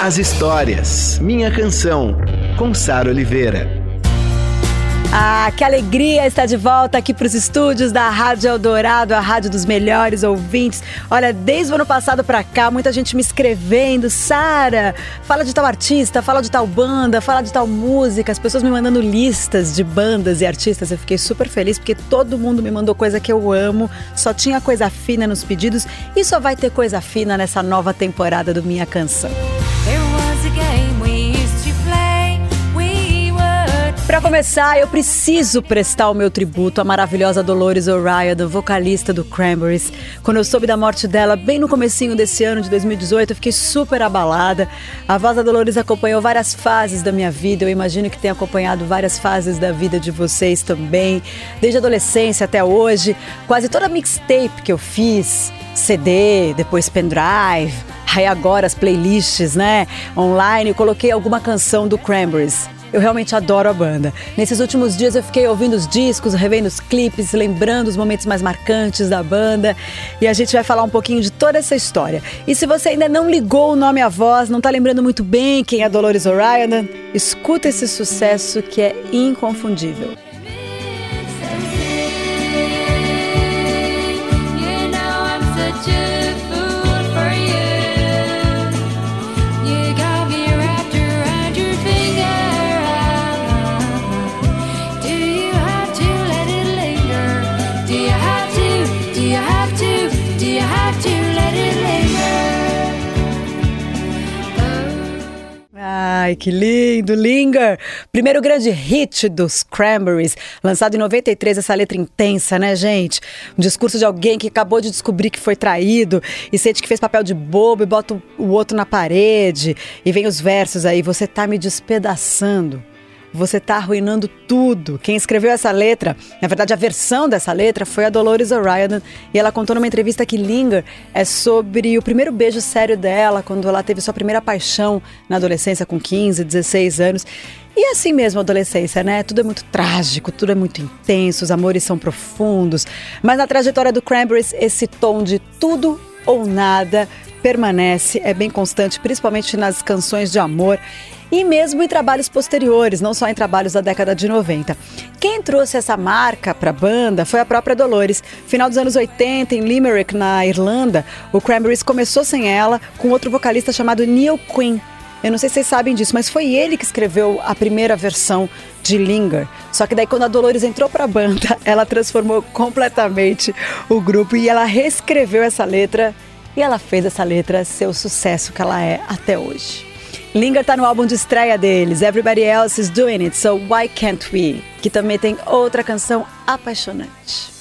as histórias. Minha canção, com Sara Oliveira. Ah, que alegria estar de volta aqui para os estúdios da Rádio Eldorado, a rádio dos melhores ouvintes. Olha, desde o ano passado para cá, muita gente me escrevendo, Sara, fala de tal artista, fala de tal banda, fala de tal música, as pessoas me mandando listas de bandas e artistas. Eu fiquei super feliz porque todo mundo me mandou coisa que eu amo, só tinha coisa fina nos pedidos e só vai ter coisa fina nessa nova temporada do Minha Canção. Para começar, eu preciso prestar o meu tributo à maravilhosa Dolores O'Riordan, vocalista do Cranberries. Quando eu soube da morte dela, bem no comecinho desse ano de 2018, eu fiquei super abalada. A voz da Dolores acompanhou várias fases da minha vida, eu imagino que tem acompanhado várias fases da vida de vocês também, desde a adolescência até hoje. Quase toda mixtape que eu fiz, CD, depois pendrive, aí agora as playlists, né, online, eu coloquei alguma canção do Cranberries. Eu realmente adoro a banda. Nesses últimos dias eu fiquei ouvindo os discos, revendo os clipes, lembrando os momentos mais marcantes da banda. E a gente vai falar um pouquinho de toda essa história. E se você ainda não ligou o nome à voz, não está lembrando muito bem quem é Dolores O'Riordan, escuta esse sucesso que é inconfundível. Ai, que lindo, Linger! Primeiro grande hit dos Cranberries, lançado em 93, essa letra intensa, né, gente? Um discurso de alguém que acabou de descobrir que foi traído e sente que fez papel de bobo e bota o outro na parede. E vem os versos aí, você tá me despedaçando. Você está arruinando tudo. Quem escreveu essa letra, na verdade a versão dessa letra, foi a Dolores O'Riordan e ela contou numa entrevista que Linger é sobre o primeiro beijo sério dela, quando ela teve sua primeira paixão na adolescência com 15, 16 anos. E é assim mesmo a adolescência, né? Tudo é muito trágico, tudo é muito intenso, os amores são profundos. Mas na trajetória do Cranberries, esse tom de tudo ou nada permanece, é bem constante, principalmente nas canções de amor e mesmo em trabalhos posteriores, não só em trabalhos da década de 90. Quem trouxe essa marca para a banda foi a própria Dolores. Final dos anos 80, em Limerick, na Irlanda, o Cranberries começou sem ela, com outro vocalista chamado Neil Quinn. Eu não sei se vocês sabem disso, mas foi ele que escreveu a primeira versão de Linger. Só que daí quando a Dolores entrou para a banda, ela transformou completamente o grupo e ela reescreveu essa letra e ela fez essa letra ser o sucesso que ela é até hoje. Linger tá no álbum de estreia deles, Everybody Else is Doing It, So Why Can't We? Que também tem outra canção apaixonante.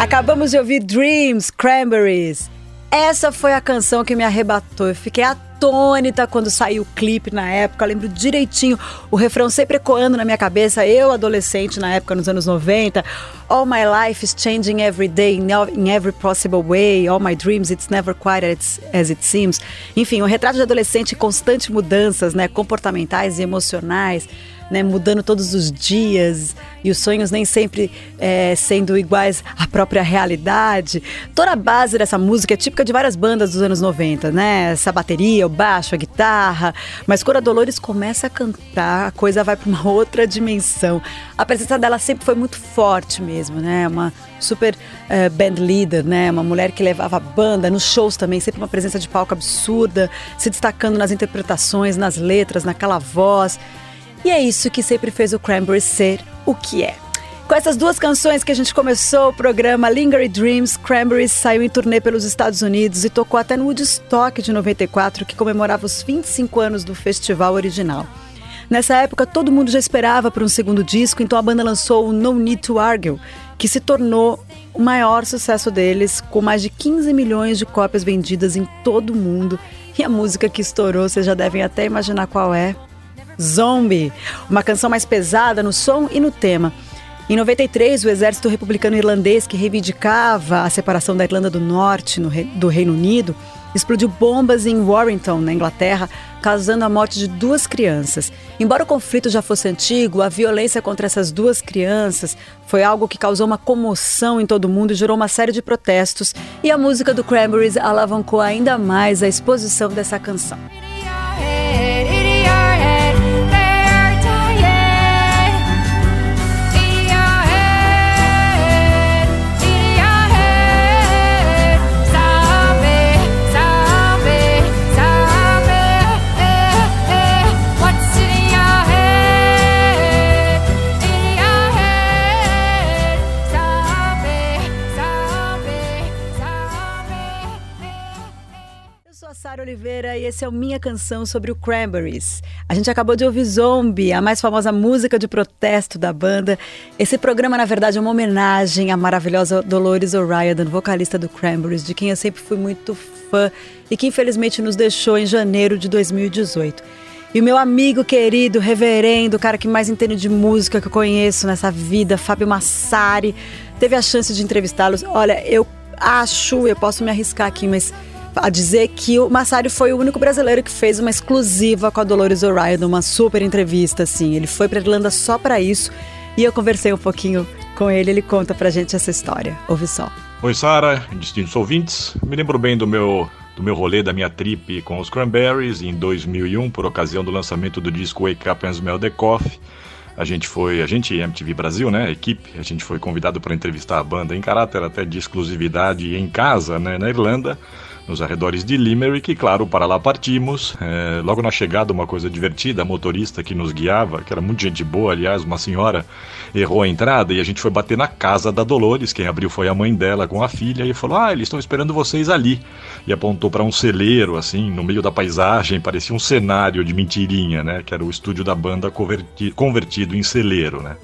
Acabamos de ouvir Dreams, Cranberries. Essa foi a canção que me arrebatou. Eu fiquei atônita quando saiu o clipe na época. Eu lembro direitinho o refrão sempre ecoando na minha cabeça. Eu, adolescente na época, nos anos 90. All my life is changing every day in every possible way. All my dreams, it's never quite as it seems. Enfim, um retrato de adolescente em constantes mudanças, né, comportamentais e emocionais né, mudando todos os dias e os sonhos nem sempre é, sendo iguais à própria realidade. Toda a base dessa música é típica de várias bandas dos anos 90, né? Essa bateria, o baixo, a guitarra. Mas quando a Dolores começa a cantar, a coisa vai para uma outra dimensão. A presença dela sempre foi muito forte mesmo, né? Uma super uh, band leader, né? Uma mulher que levava a banda nos shows também, sempre uma presença de palco absurda, se destacando nas interpretações, nas letras, naquela voz. E é isso que sempre fez o Cranberries ser o que é. Com essas duas canções que a gente começou o programa Lingering Dreams, Cranberries saiu em turnê pelos Estados Unidos e tocou até no Woodstock de 94, que comemorava os 25 anos do festival original. Nessa época, todo mundo já esperava por um segundo disco, então a banda lançou o No Need to Argue, que se tornou o maior sucesso deles, com mais de 15 milhões de cópias vendidas em todo o mundo. E a música que estourou, vocês já devem até imaginar qual é. Zombie, uma canção mais pesada no som e no tema. Em 93, o exército republicano irlandês, que reivindicava a separação da Irlanda do Norte no, do Reino Unido, explodiu bombas em Warrington, na Inglaterra, causando a morte de duas crianças. Embora o conflito já fosse antigo, a violência contra essas duas crianças foi algo que causou uma comoção em todo o mundo e gerou uma série de protestos. E a música do Cranberries alavancou ainda mais a exposição dessa canção. Esse é o Minha Canção sobre o Cranberries. A gente acabou de ouvir Zombie, a mais famosa música de protesto da banda. Esse programa, na verdade, é uma homenagem à maravilhosa Dolores O'Riordan, vocalista do Cranberries, de quem eu sempre fui muito fã e que infelizmente nos deixou em janeiro de 2018. E o meu amigo querido, reverendo, o cara que mais entende de música que eu conheço nessa vida, Fábio Massari, teve a chance de entrevistá-los. Olha, eu acho, eu posso me arriscar aqui, mas a dizer que o Massari foi o único brasileiro que fez uma exclusiva com a Dolores O'Riordan, uma super entrevista, assim. Ele foi para Irlanda só para isso e eu conversei um pouquinho com ele, ele conta pra gente essa história. Ouve só. Oi, Sara, distintos ouvintes. Me lembro bem do meu do meu rolê, da minha trip com os Cranberries em 2001, por ocasião do lançamento do disco Wake Up and Smell the Coffee. A gente foi, a gente MTV Brasil, né, a equipe, a gente foi convidado para entrevistar a banda em caráter até de exclusividade em casa, né, na Irlanda nos arredores de Limerick, e claro, para lá partimos. É, logo na chegada, uma coisa divertida, a motorista que nos guiava, que era muito gente boa, aliás, uma senhora, errou a entrada e a gente foi bater na casa da Dolores. Quem abriu foi a mãe dela com a filha e falou: Ah, eles estão esperando vocês ali. E apontou para um celeiro, assim, no meio da paisagem, parecia um cenário de mentirinha, né? Que era o estúdio da banda convertido em celeiro, né?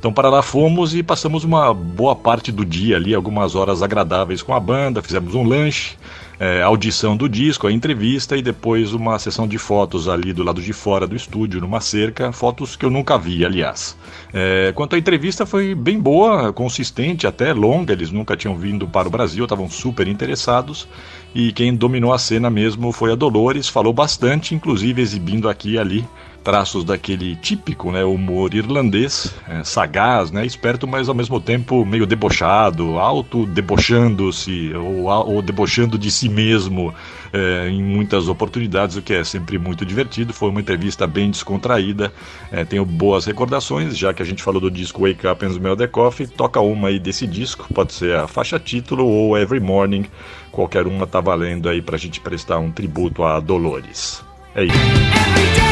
Então para lá fomos e passamos uma boa parte do dia ali, algumas horas agradáveis com a banda, fizemos um lanche, é, audição do disco, a entrevista e depois uma sessão de fotos ali do lado de fora do estúdio, numa cerca, fotos que eu nunca vi, aliás. É, quanto à entrevista, foi bem boa, consistente, até longa, eles nunca tinham vindo para o Brasil, estavam super interessados. E quem dominou a cena mesmo foi a Dolores, falou bastante, inclusive exibindo aqui e ali traços daquele típico né, humor irlandês, é, sagaz, né, esperto, mas ao mesmo tempo meio debochado, auto-debochando-se ou, ou, debochando de si mesmo é, em muitas oportunidades, o que é sempre muito divertido. Foi uma entrevista bem descontraída, é, tenho boas recordações, já que a gente falou do disco Wake Up and Smell the Coffee, toca uma aí desse disco, pode ser a faixa título ou Every Morning, qualquer uma tá valendo aí pra gente prestar um tributo a Dolores. É isso.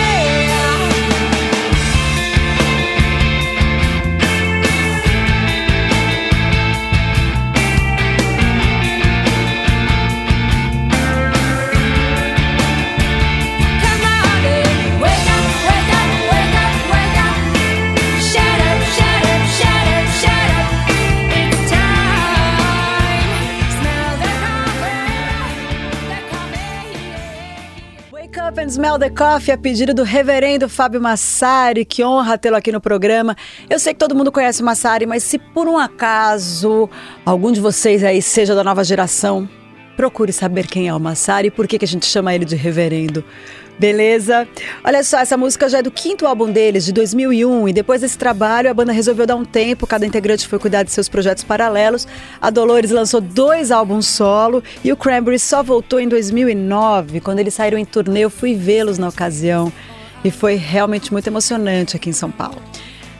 Smell the Coffee, a pedido do reverendo Fábio Massari, que honra tê-lo aqui no programa. Eu sei que todo mundo conhece o Massari, mas se por um acaso algum de vocês aí seja da nova geração, procure saber quem é o Massari e por que, que a gente chama ele de reverendo. Beleza? Olha só, essa música já é do quinto álbum deles, de 2001, e depois desse trabalho a banda resolveu dar um tempo, cada integrante foi cuidar de seus projetos paralelos. A Dolores lançou dois álbuns solo e o Cranberries só voltou em 2009, quando eles saíram em turnê, eu fui vê-los na ocasião e foi realmente muito emocionante aqui em São Paulo.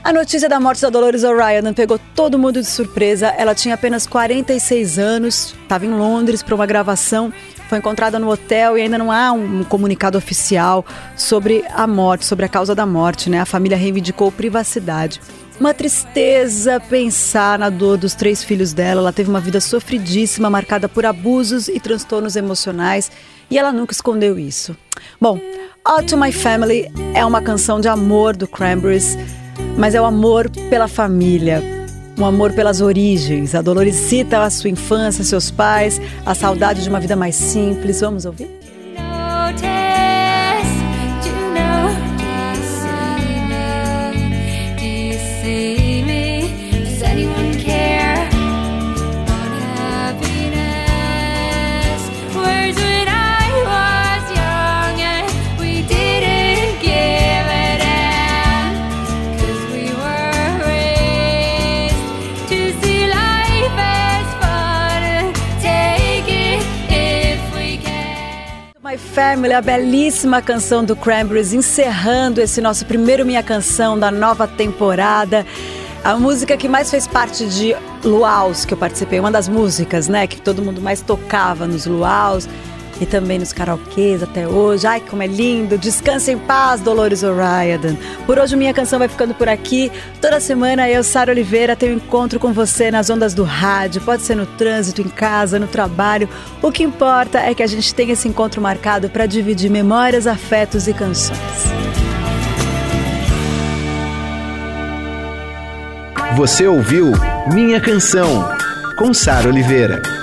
A notícia da morte da Dolores O'Riordan pegou todo mundo de surpresa. Ela tinha apenas 46 anos, estava em Londres para uma gravação foi encontrada no hotel e ainda não há um comunicado oficial sobre a morte, sobre a causa da morte, né? A família reivindicou privacidade. Uma tristeza pensar na dor dos três filhos dela. Ela teve uma vida sofridíssima, marcada por abusos e transtornos emocionais, e ela nunca escondeu isso. Bom, All to My Family é uma canção de amor do Cranberries, mas é o amor pela família, um amor pelas origens. A Dolores cita a sua infância, seus pais, a saudade de uma vida mais simples. Vamos ouvir? Family, a belíssima canção do Cranberries, encerrando esse nosso primeiro Minha Canção da nova temporada. A música que mais fez parte de Luaus, que eu participei, uma das músicas, né, que todo mundo mais tocava nos Luaus e também nos karaokês até hoje. Ai, como é lindo! Descanse em paz, Dolores O'Riordan. Por hoje, minha canção vai ficando por aqui. Toda semana eu, Sara Oliveira, tenho um encontro com você nas ondas do rádio. Pode ser no trânsito, em casa, no trabalho. O que importa é que a gente tenha esse encontro marcado para dividir memórias, afetos e canções. Você ouviu Minha Canção, com Sara Oliveira.